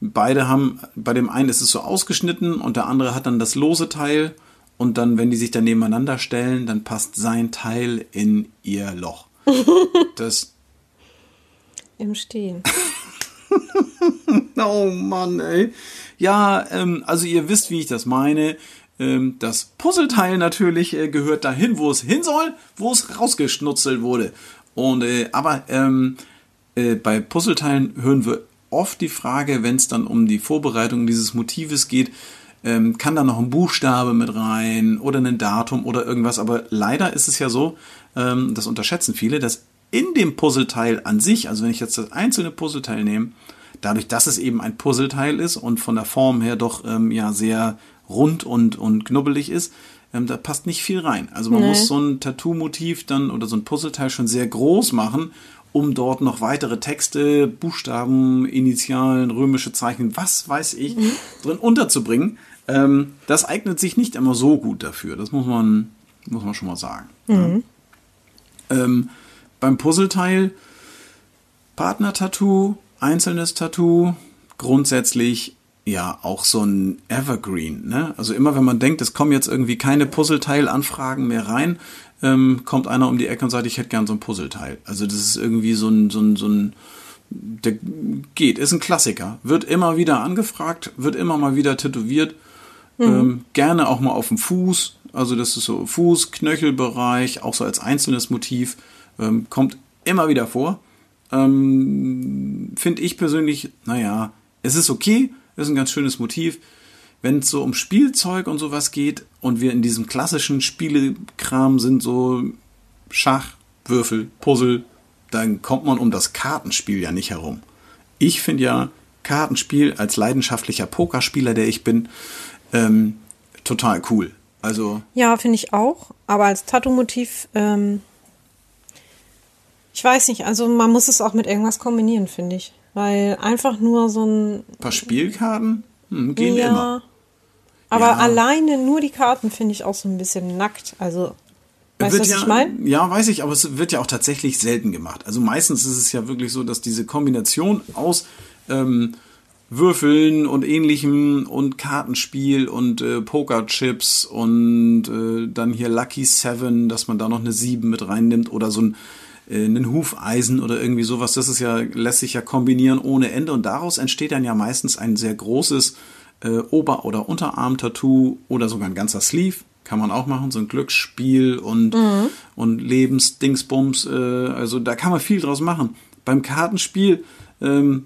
beide haben, bei dem einen ist es so ausgeschnitten und der andere hat dann das lose Teil und dann, wenn die sich dann nebeneinander stellen, dann passt sein Teil in ihr Loch. Das, Im Stehen. oh Mann, ey. Ja, ähm, also ihr wisst, wie ich das meine. Ähm, das Puzzleteil natürlich äh, gehört dahin, wo es hin soll, wo es rausgeschnutzelt wurde. Und äh, aber ähm, äh, bei Puzzleteilen hören wir oft die Frage, wenn es dann um die Vorbereitung dieses Motives geht, ähm, kann da noch ein Buchstabe mit rein oder ein Datum oder irgendwas. Aber leider ist es ja so, ähm, das unterschätzen viele, dass in dem Puzzleteil an sich, also wenn ich jetzt das einzelne Puzzleteil nehme, dadurch, dass es eben ein Puzzleteil ist und von der Form her doch ähm, ja sehr rund und, und knubbelig ist, ähm, da passt nicht viel rein. Also man Nee. muss so ein Tattoo-Motiv dann oder so ein Puzzleteil schon sehr groß machen, um dort noch weitere Texte, Buchstaben, Initialen, römische Zeichen, was weiß ich, drin unterzubringen. Ähm, das eignet sich nicht immer so gut dafür. Das muss man, muss man schon mal sagen. Ja. Ähm, beim Puzzleteil Partner-Tattoo, einzelnes Tattoo, grundsätzlich ja auch so ein Evergreen. Ne? Also immer wenn man denkt, es kommen jetzt irgendwie keine Puzzleteil-Anfragen mehr rein, ähm, kommt einer um die Ecke und sagt, ich hätte gern so ein Puzzleteil. Also das ist irgendwie so ein, so ein, so ein der geht, ist ein Klassiker. Wird immer wieder angefragt, wird immer mal wieder tätowiert. Ähm, gerne auch mal auf dem Fuß. Also das ist so Fuß, Knöchelbereich, auch so als einzelnes Motiv. Ähm, kommt immer wieder vor. Ähm, Finde ich persönlich, naja, es ist okay, ist ein ganz schönes Motiv. Wenn es so um Spielzeug und sowas geht und wir in diesem klassischen Spielekram sind, so Schach, Würfel, Puzzle, dann kommt man um das Kartenspiel ja nicht herum. Ich finde ja Kartenspiel als leidenschaftlicher Pokerspieler, der ich bin, ähm, total cool. Also, Ja, finde ich auch. Aber als Tattoo-Motiv, ähm, ich weiß nicht, also man muss es auch mit irgendwas kombinieren, finde ich. Weil einfach nur so ein. Ein paar Spielkarten hm, gehen ja. immer. Aber Ja. alleine nur die Karten finde ich auch so ein bisschen nackt. Also, weißt du, was ja, ich meine? Ja, weiß ich, aber es wird ja auch tatsächlich selten gemacht. Also meistens ist es ja wirklich so, dass diese Kombination aus ähm, Würfeln und ähnlichem und Kartenspiel und äh, Pokerchips und äh, dann hier Lucky Seven, dass man da noch eine Sieben mit reinnimmt oder so ein äh, einen Hufeisen oder irgendwie sowas, das ist ja, lässt sich ja kombinieren ohne Ende und daraus entsteht dann ja meistens ein sehr großes äh, Ober- oder Unterarm-Tattoo oder sogar ein ganzer Sleeve. Kann man auch machen, so ein Glücksspiel und, und Lebensdingsbums. Äh, also da kann man viel draus machen. Beim Kartenspiel, ähm,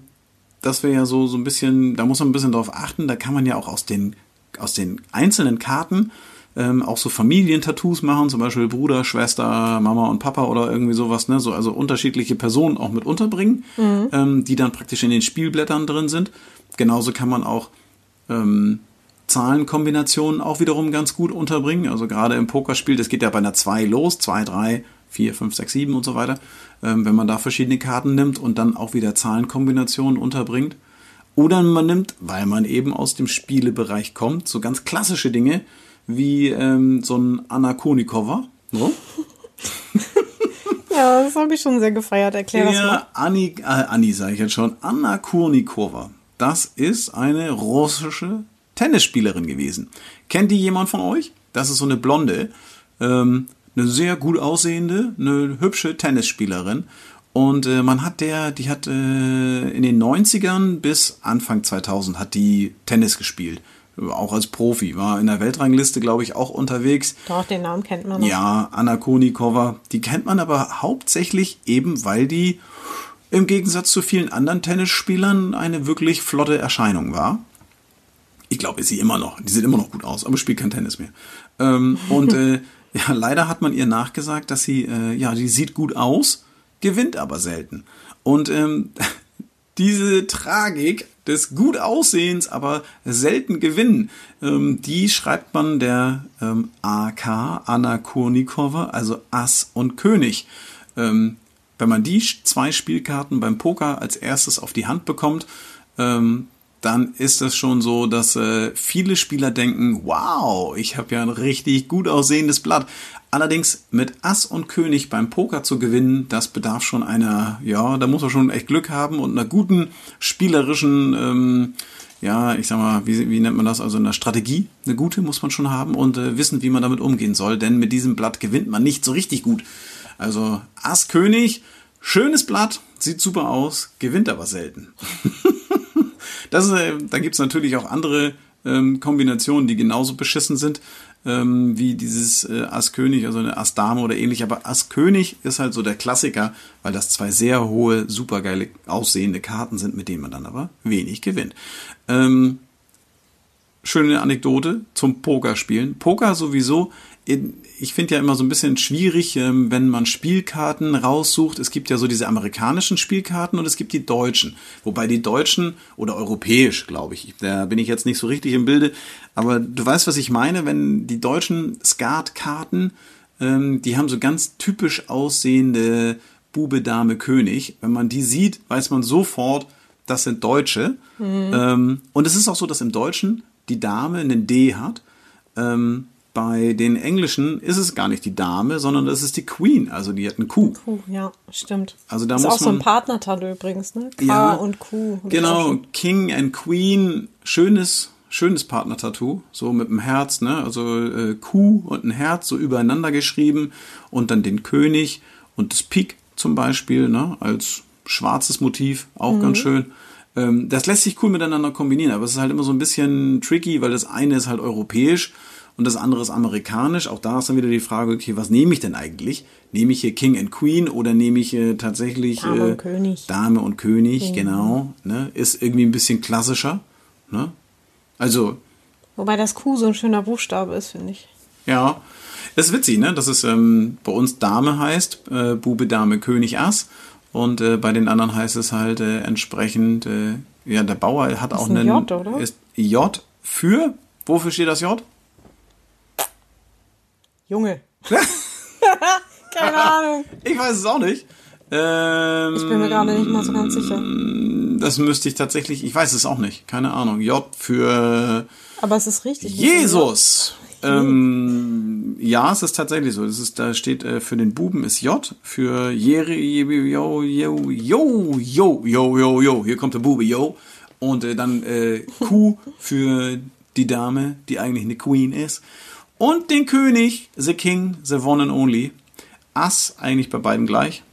das wäre ja so, so ein bisschen, da muss man ein bisschen drauf achten, da kann man ja auch aus den, aus den einzelnen Karten ähm, auch so Familientattoos machen, zum Beispiel Bruder, Schwester, Mama und Papa oder irgendwie sowas, ne? So, also unterschiedliche Personen auch mit unterbringen, ähm, die dann praktisch in den Spielblättern drin sind. Genauso kann man auch ähm, Zahlenkombinationen auch wiederum ganz gut unterbringen. Also gerade im Pokerspiel, das geht ja bei einer 2 los, 2, 3, 4, 5, 6, 7 und so weiter. Ähm, wenn man da verschiedene Karten nimmt und dann auch wieder Zahlenkombinationen unterbringt. Oder man nimmt, weil man eben aus dem Spielebereich kommt, so ganz klassische Dinge wie ähm, so ein Anna Konikova. So. Ja, das habe ich schon sehr gefeiert. Erklär das mal. Ja, Anni, äh, Anni sage ich jetzt schon, Anna Kurnikova. Das ist eine russische Tennisspielerin gewesen. Kennt die jemand von euch? Das ist so eine Blonde, ähm, eine sehr gut aussehende, eine hübsche Tennisspielerin. Und äh, man hat der, die hat äh, in den 90ern bis Anfang 2000 hat die Tennis gespielt. Auch als Profi. War in der Weltrangliste, glaube ich, auch unterwegs. Doch, den Namen kennt man noch. Ja, Anna Konikova. Die kennt man aber hauptsächlich eben, weil die im Gegensatz zu vielen anderen Tennisspielern eine wirklich flotte Erscheinung war. Ich glaube, sie immer noch. Die sieht immer noch gut aus, aber spielt kein Tennis mehr. Ähm, und äh, ja, leider hat man ihr nachgesagt, dass sie, äh, ja, die sieht gut aus, gewinnt aber selten. Und ähm, diese Tragik des gut Aussehens, aber selten Gewinnen, ähm, die schreibt man der ähm, AK, Anna Kurnikova, also Ass und König. Ähm, wenn man die zwei Spielkarten beim Poker als erstes auf die Hand bekommt, ähm, dann ist es schon so, dass äh, viele Spieler denken, wow, ich habe ja ein richtig gut aussehendes Blatt. Allerdings mit Ass und König beim Poker zu gewinnen, das bedarf schon einer, ja, da muss man schon echt Glück haben und einer guten spielerischen, ähm, ja, ich sag mal, wie, wie nennt man das, also eine Strategie, eine gute muss man schon haben und äh, wissen, wie man damit umgehen soll, denn mit diesem Blatt gewinnt man nicht so richtig gut. Also Ass König, schönes Blatt, sieht super aus, gewinnt aber selten. Das ist, äh, da gibt's natürlich auch andere ähm, Kombinationen, die genauso beschissen sind, ähm, wie dieses äh, Ass König, also eine Ass Dame oder ähnlich. Aber Ass König ist halt so der Klassiker, weil das zwei sehr hohe, supergeile aussehende Karten sind, mit denen man dann aber wenig gewinnt. Ähm, schöne Anekdote zum Pokerspielen. Poker sowieso, ich finde ja immer so ein bisschen schwierig, ähm, wenn man Spielkarten raussucht. Es gibt ja so diese amerikanischen Spielkarten und es gibt die deutschen. Wobei die deutschen oder europäisch, glaube ich, da bin ich jetzt nicht so richtig im Bilde. Aber du weißt, was ich meine, wenn die deutschen Skatkarten, ähm, die haben so ganz typisch aussehende Bube, Dame, König. Wenn man die sieht, weiß man sofort, das sind Deutsche. Ähm, und es ist auch so, dass im Deutschen die Dame einen D hat. Ähm, bei den Englischen ist es gar nicht die Dame, sondern das ist die Queen. Also die hat eine Q. Puh, ja, stimmt. Also da ist muss auch so ein man- Partnertattoo übrigens, ne? K Ja, und auch Genau. King and Queen, schönes, schönes Partner-Tattoo, so mit dem Herz, ne? Also äh, Q und ein Herz so übereinander geschrieben und dann den König und das Pik zum Beispiel, ne? Als schwarzes Motiv, auch ganz schön. Ähm, das lässt sich cool miteinander kombinieren, aber es ist halt immer so ein bisschen tricky, weil das eine ist halt europäisch und das andere ist amerikanisch. Auch da ist dann wieder die Frage, okay, was nehme ich denn eigentlich? Nehme ich hier King and Queen oder nehme ich äh, tatsächlich Dame äh, und König. Dame und König, genau. Ne? Ist irgendwie ein bisschen klassischer. Ne? Also, Wobei das Q so ein schöner Buchstabe ist, finde ich. ja. Ist witzig, ne? Dass es ähm, bei uns Dame heißt, äh, Bube, Dame, König, Ass. Und äh, bei den anderen heißt es halt äh, entsprechend, äh, ja, der Bauer hat auch ein einen. J, oder? Ist J für, wofür steht das J? Junge. Keine Ahnung. Ich weiß es auch nicht. Ähm, Ich bin mir gerade nicht mal so ganz sicher. das müsste ich tatsächlich, ich weiß es auch nicht, keine Ahnung. J für Aber es ist richtig. Jesus. Ähm, ja, es ist tatsächlich so. Das ist, da steht äh, für den Buben ist J, für Jere, yo, yo, yo, yo, yo, yo, yo, hier kommt der Bube, yo. Und äh, dann äh, Q für die Dame, die eigentlich eine Queen ist. Und den König, the King, the one and only. Ass eigentlich bei beiden gleich.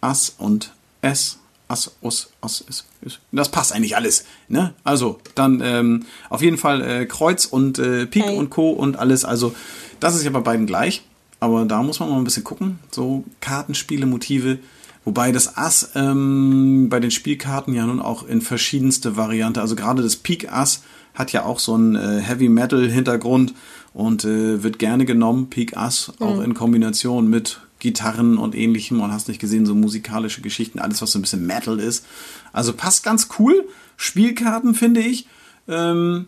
Ass und S. Ass, Us, Ass, ist, ist. Das passt eigentlich alles. Ne? Also, dann ähm, auf jeden Fall äh, Kreuz und äh, Pik Hey. und Co. und alles. Also, das ist ja bei beiden gleich. Aber da muss man mal ein bisschen gucken. So Kartenspiele, Motive. Wobei das Ass ähm, bei den Spielkarten ja nun auch in verschiedenste Variante, also gerade das Pik Ass hat ja auch so einen äh, Heavy Metal Hintergrund und äh, wird gerne genommen, Pik Ass, auch in Kombination mit Gitarren und ähnlichem und hast nicht gesehen, so musikalische Geschichten, alles was so ein bisschen Metal ist. Also passt ganz cool. Spielkarten finde ich. Ähm,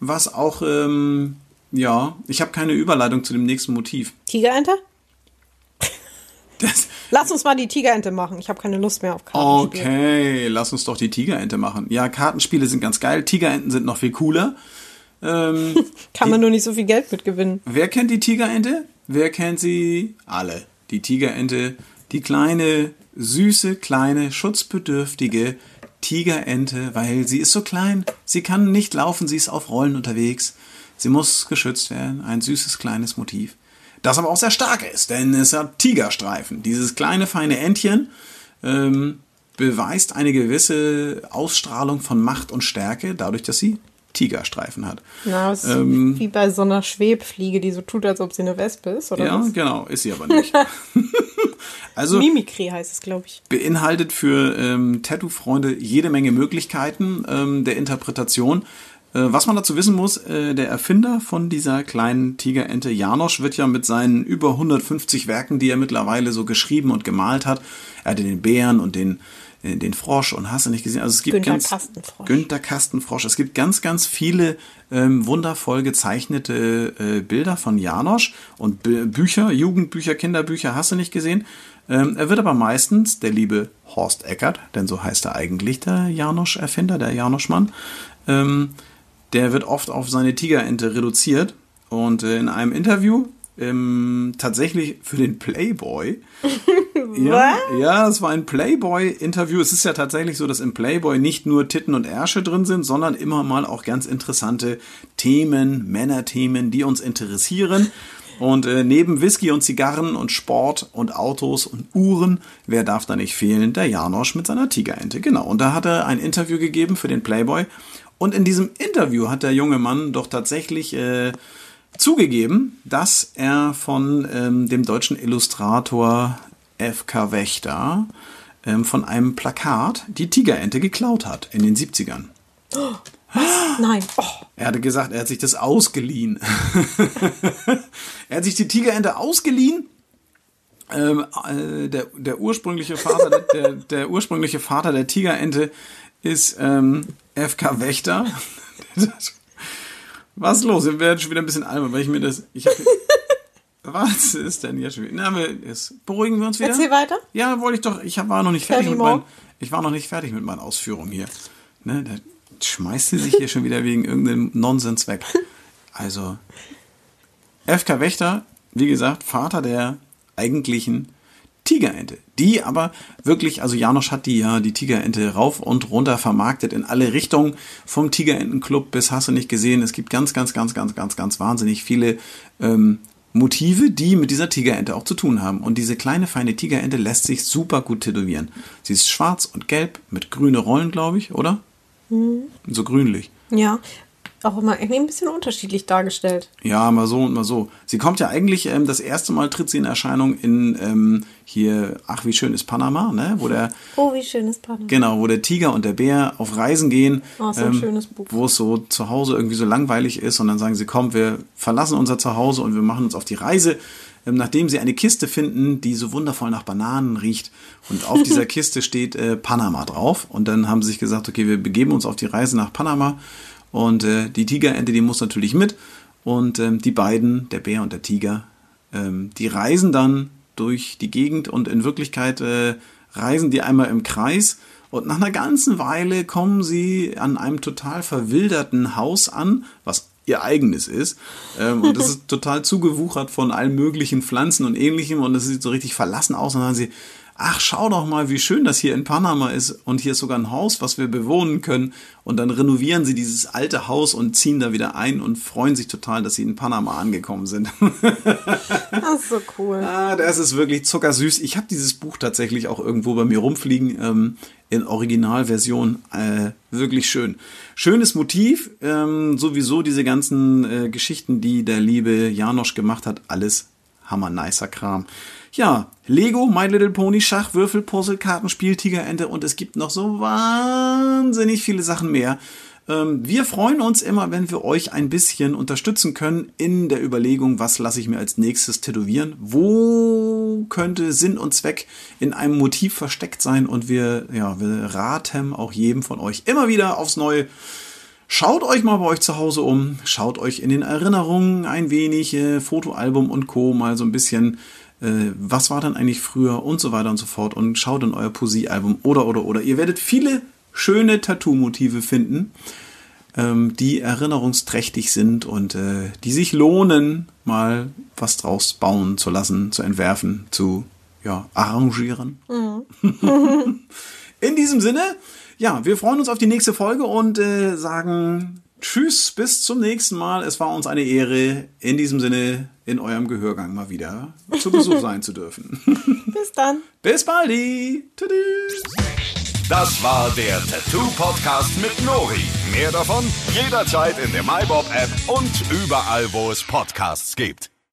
was auch, ähm, ja, ich habe keine Überleitung zu dem nächsten Motiv. Tigerente? Das, Lass uns mal die Tigerente machen. Ich habe keine Lust mehr auf Kartenspiele. Okay, lass uns doch die Tigerente machen. Ja, Kartenspiele sind ganz geil. Tigerenten sind noch viel cooler. Ähm, Kann man nur nicht so viel Geld mit gewinnen. wer kennt die Tigerente? Wer kennt sie? Alle. Die Tigerente, die kleine, süße, kleine, schutzbedürftige Tigerente, weil sie ist so klein. Sie kann nicht laufen, sie ist auf Rollen unterwegs. Sie muss geschützt werden. Ein süßes, kleines Motiv. Das aber auch sehr stark ist, denn es hat Tigerstreifen. Dieses kleine, feine Entchen ähm, beweist eine gewisse Ausstrahlung von Macht und Stärke, dadurch, dass sie Tigerstreifen hat. Na, es ist Ähm, wie bei so einer Schwebfliege, die so tut, als ob sie eine Wespe ist, oder Ja, was? genau, ist sie aber nicht. also Mimikry heißt es, glaube ich. beinhaltet für ähm, Tattoo-Freunde jede Menge Möglichkeiten ähm, der Interpretation. Äh, was man dazu wissen muss, äh, der Erfinder von dieser kleinen Tigerente Janosch wird ja mit seinen über 150 Werken, die er mittlerweile so geschrieben und gemalt hat, er hatte den Bären und den äh, den Frosch und hast du nicht gesehen? Also es gibt Günter ganz Kastenfrosch. Günter Kastenfrosch. Es gibt ganz, ganz viele ähm, wundervoll gezeichnete äh, Bilder von Janosch und Bü Bücher, Jugendbücher, Kinderbücher, hast du nicht gesehen? Ähm, er wird aber meistens der liebe Horst Eckert, denn so heißt er eigentlich der Janosch-Erfinder, der Janosch-Mann, ähm, der wird oft auf seine Tigerente reduziert und äh, in einem Interview ähm, tatsächlich für den Playboy ja, ja, es war ein Playboy-Interview. Es ist ja tatsächlich so, dass im Playboy nicht nur Titten und Ärsche drin sind, sondern immer mal auch ganz interessante Themen, Männerthemen, die uns interessieren. Und äh, neben Whisky und Zigarren und Sport und Autos und Uhren, wer darf da nicht fehlen? Der Janosch mit seiner Tigerente. Genau. Und da hat er ein Interview gegeben für den Playboy. Und in diesem Interview hat der junge Mann doch tatsächlich äh, zugegeben, dass er von ähm, dem deutschen Illustrator F.K. Wächter ähm, von einem Plakat die Tigerente geklaut hat in den 70ern. Nein. Oh, Er hatte gesagt, er hat sich das ausgeliehen. er hat sich die Tigerente ausgeliehen. Ähm, äh, der, der ursprüngliche Vater der, der ursprüngliche Vater der Tigerente ist ähm, F.K. Wächter. Was ist los? Wir werden schon wieder ein bisschen albern, weil ich mir das. Ich hab, was ist denn jetzt schon wieder? Na, wir, jetzt beruhigen wir uns wieder. Erzähl weiter. Ja, wollte ich doch. Ich hab- war noch nicht fertig mit meinen. Ich war noch nicht fertig mit meinen Ausführungen hier. Ne, da schmeißt sie sich hier schon wieder wegen irgendeinem Nonsens weg. Also, FK Wächter, wie gesagt, Vater der eigentlichen Tigerente. Die aber wirklich, also Janosch hat die ja, die Tigerente rauf und runter vermarktet in alle Richtungen. Vom Tigerentenclub bis hast du nicht gesehen. Es gibt ganz, ganz, ganz, ganz, ganz, ganz wahnsinnig viele ähm, Motive, die mit dieser Tigerente auch zu tun haben. Und diese kleine, feine Tigerente lässt sich super gut tätowieren. Sie ist schwarz und gelb mit grüne Rollen, glaube ich, oder? So grünlich. Ja. Auch immer irgendwie ein bisschen unterschiedlich dargestellt. Ja, mal so und mal so. Sie kommt ja eigentlich, ähm, das erste Mal tritt sie in Erscheinung in ähm, hier, ach wie schön ist Panama, ne? Wo der, Oh, wie schön ist Panama. genau, wo der Tiger und der Bär auf Reisen gehen. Oh, so ein schönes Buch. Wo es so zu Hause irgendwie so langweilig ist und dann sagen sie, komm, wir verlassen unser Zuhause und wir machen uns auf die Reise. Ähm, nachdem sie eine Kiste finden, die so wundervoll nach Bananen riecht und auf dieser Kiste steht äh, Panama drauf und dann haben sie sich gesagt, okay, wir begeben uns auf die Reise nach Panama und äh, die Tigerente, die muss natürlich mit und ähm, die beiden, der Bär und der Tiger, ähm, die reisen dann durch die Gegend und in Wirklichkeit äh, reisen die einmal im Kreis Und nach einer ganzen Weile kommen sie an einem total verwilderten Haus an, was ihr eigenes ist. Ähm, und das ist total zugewuchert von allen möglichen Pflanzen und ähnlichem. Und es sieht so richtig verlassen aus. Und dann sagen sie, ach, schau doch mal, wie schön das hier in Panama ist. Und hier ist sogar ein Haus, was wir bewohnen können. Und dann renovieren sie dieses alte Haus und ziehen da wieder ein und freuen sich total, dass sie in Panama angekommen sind. Das ist so cool. ah, das ist wirklich zuckersüß. Ich habe dieses Buch tatsächlich auch irgendwo bei mir rumfliegen. Ähm, in Originalversion äh, wirklich schön. Schönes Motiv, ähm, sowieso diese ganzen äh, Geschichten, die der liebe Janosch gemacht hat, alles hammer nicer Kram. Ja, Lego, My Little Pony, Schach, Würfel, Puzzle, Kartenspiel, Tigerente und es gibt noch so wahnsinnig viele Sachen mehr. Ähm, wir freuen uns immer, wenn wir euch ein bisschen unterstützen können in der Überlegung, was lasse ich mir als nächstes tätowieren, wo könnte Sinn und Zweck in einem Motiv versteckt sein und wir, ja, wir raten auch jedem von euch immer wieder aufs Neue. Schaut euch mal bei euch zu Hause um, schaut euch in den Erinnerungen ein wenig, äh, Fotoalbum und Co. mal so ein bisschen, äh, was war dann eigentlich früher und so weiter und so fort und schaut in euer Poesiealbum oder oder oder. Ihr werdet viele schöne Tattoo-Motive finden, ähm, die erinnerungsträchtig sind und äh, die sich lohnen, mal was draus bauen zu lassen, zu entwerfen, zu ja, arrangieren. In diesem Sinne, ja, wir freuen uns auf die nächste Folge und äh, sagen Tschüss, bis zum nächsten Mal. Es war uns eine Ehre, in diesem Sinne in eurem Gehörgang mal wieder zu Besuch sein zu dürfen. Bis dann. bis bald. Tschüss. Das war der Tattoo Podcast mit Nori. Mehr davon jederzeit in der MyBob App und überall, wo es Podcasts gibt.